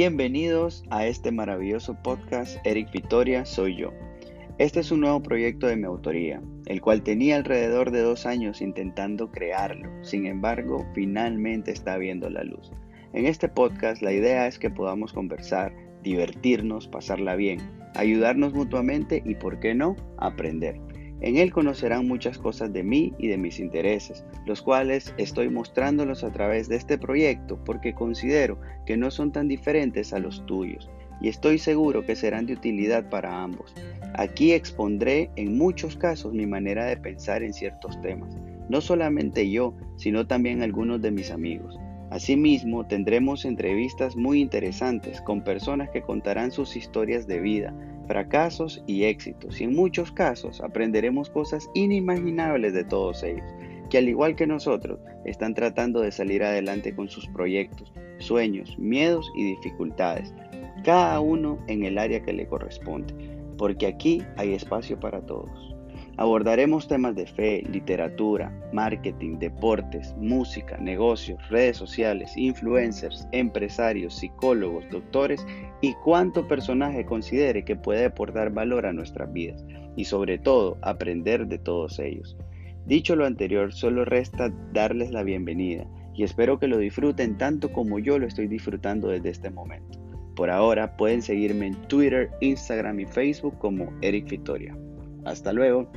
Bienvenidos a este maravilloso podcast Eric Victoria, soy yo. Este es un nuevo proyecto de mi autoría, el cual tenía alrededor de dos años intentando crearlo, sin embargo finalmente está viendo la luz. En este podcast la idea es que podamos conversar, divertirnos, pasarla bien, ayudarnos mutuamente y, por qué no, aprender. En él conocerán muchas cosas de mí y de mis intereses, los cuales estoy mostrándolos a través de este proyecto porque considero que no son tan diferentes a los tuyos y estoy seguro que serán de utilidad para ambos. Aquí expondré en muchos casos mi manera de pensar en ciertos temas, no solamente yo, sino también algunos de mis amigos. Asimismo, tendremos entrevistas muy interesantes con personas que contarán sus historias de vida, fracasos y éxitos, y en muchos casos aprenderemos cosas inimaginables de todos ellos, que al igual que nosotros, están tratando de salir adelante con sus proyectos, sueños, miedos y dificultades, cada uno en el área que le corresponde, porque aquí hay espacio para todos. Abordaremos temas de fe, literatura, marketing, deportes, música, negocios, redes sociales, influencers, empresarios, psicólogos, doctores y cuánto personaje considere que puede aportar valor a nuestras vidas y sobre todo aprender de todos ellos. Dicho lo anterior, solo resta darles la bienvenida y espero que lo disfruten tanto como yo lo estoy disfrutando desde este momento. Por ahora pueden seguirme en Twitter, Instagram y Facebook como Eric Victoria. Hasta luego.